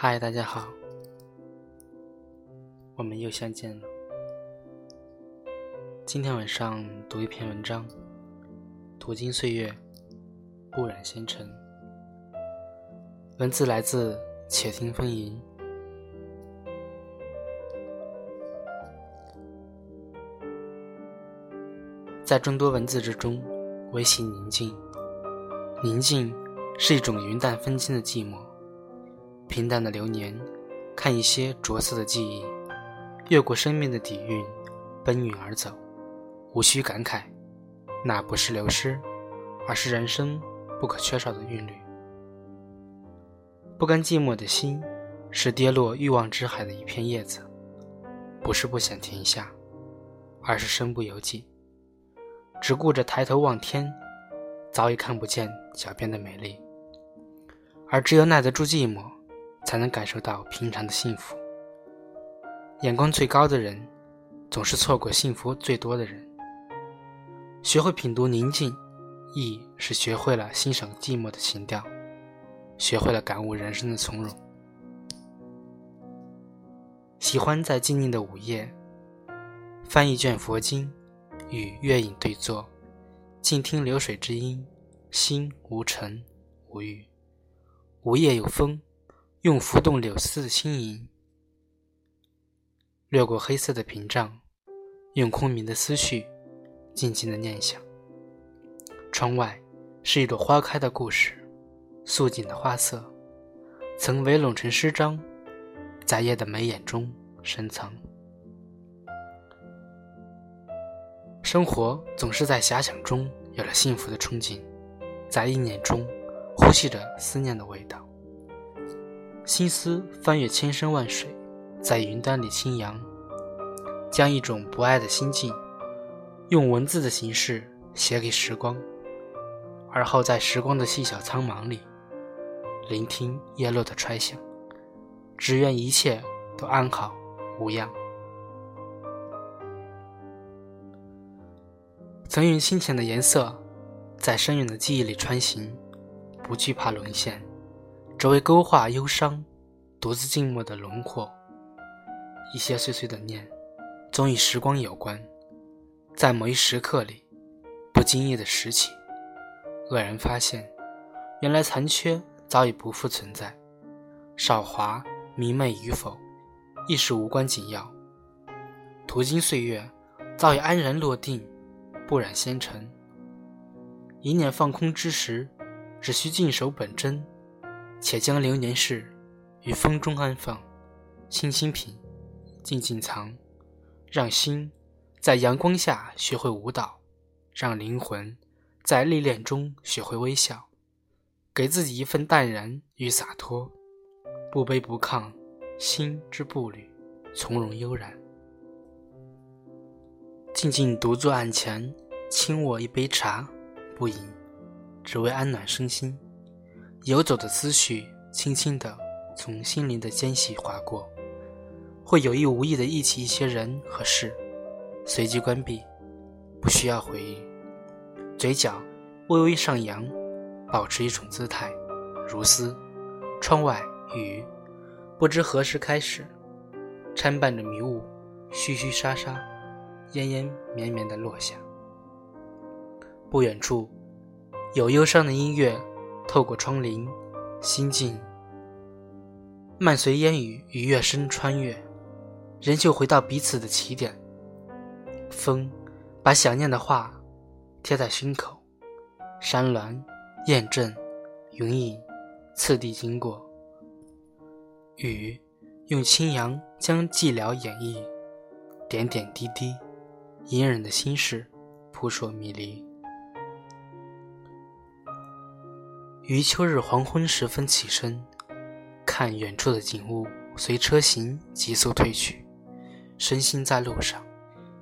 嗨，大家好，我们又相见了。今天晚上读一篇文章，《途经岁月，不染纤尘》。文字来自《且听风吟》。在众多文字之中，唯喜宁静。宁静是一种云淡风轻的寂寞。平淡的流年，看一些着色的记忆，越过生命的底蕴，奔涌而走，无需感慨，那不是流失，而是人生不可缺少的韵律。不甘寂寞的心，是跌落欲望之海的一片叶子，不是不想停下，而是身不由己。只顾着抬头望天，早已看不见脚边的美丽。而只有耐得住寂寞，才能感受到平常的幸福。眼光最高的人，总是错过幸福最多的人。学会品读宁静，亦是学会了欣赏寂寞的情调，学会了感悟人生的从容。喜欢在静静的午夜，翻一卷佛经。与月影对坐，静听流水之音，心无尘无欲。午夜有风，用浮动柳丝的轻盈，掠过黑色的屏障，用空明的思绪，静静的念想。窗外是一朵花开的故事，素锦的花色，曾围拢成诗章，在夜的眉眼中深藏。生活总是在遐想中有了幸福的憧憬，在意念中呼吸着思念的味道。心思翻越千山万水，在云端里轻扬，将一种不爱的心境，用文字的形式写给时光，而后在时光的细小苍茫里，聆听叶落的揣想，只愿一切都安好无恙。曾用清浅的颜色，在深远的记忆里穿行，不惧怕沦陷，只为勾画忧伤，独自静默的轮廓。一些碎碎的念，总与时光有关，在某一时刻里，不经意的拾起，愕然发现，原来残缺早已不复存在，韶华明媚与否，亦是无关紧要。途经岁月，早已安然落定。不染纤尘，一念放空之时，只需静守本真，且将流年事于风中安放，轻轻品，静静藏，让心在阳光下学会舞蹈，让灵魂在历练中学会微笑，给自己一份淡然与洒脱，不卑不亢，心之步履从容悠然。静静独坐案前，轻握一杯茶，不饮，只为安暖身心。游走的思绪，轻轻地从心灵的间隙划过，会有意无意地忆起一些人和事，随即关闭，不需要回应。嘴角微微上扬，保持一种姿态，如斯。窗外雨，不知何时开始，掺伴着迷雾，嘘嘘沙沙。烟烟绵绵的落下，不远处有忧伤的音乐透过窗棂，心境漫随烟雨与月声穿越，仍旧回到彼此的起点。风把想念的话贴在心口，山峦、雁阵、云影次第经过，雨用清扬将寂寥演绎，点点滴滴。隐忍的心事，扑朔迷离。于秋日黄昏时分起身，看远处的景物随车行急速退去，身心在路上，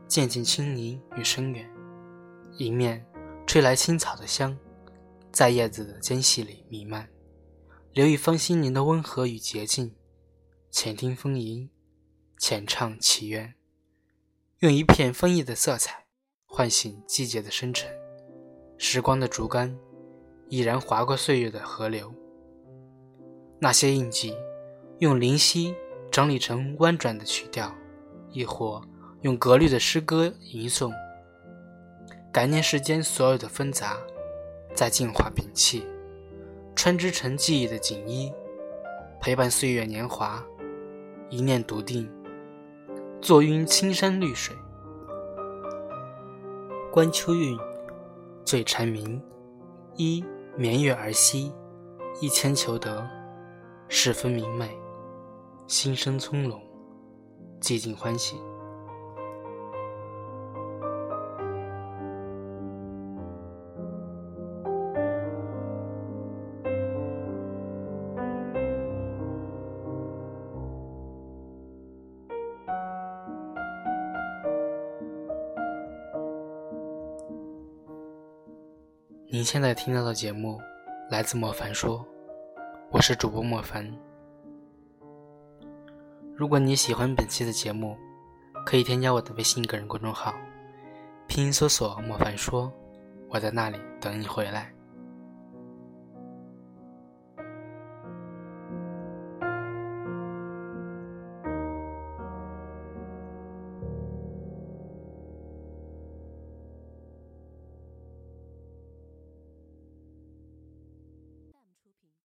渐渐清宁与深远。迎面吹来青草的香，在叶子的间隙里弥漫，留一方心灵的温和与洁净。浅听风吟，浅唱祈愿。用一片枫叶的色彩唤醒季节的深沉，时光的竹竿已然划过岁月的河流。那些印记，用灵犀整理成婉转的曲调，亦或用格律的诗歌吟诵，感念世间所有的纷杂，再净化摒弃，穿织成记忆的锦衣，陪伴岁月年华，一念笃定，坐拥青山绿水。观秋韵，醉蝉鸣，一眠月而息，一千求得，十分明媚，心生葱茏，寂静欢喜。你现在听到的节目来自莫凡说，我是主播莫凡。如果你喜欢本期的节目，可以添加我的微信个人公众号，拼音搜索“莫凡说”，我在那里等你回来。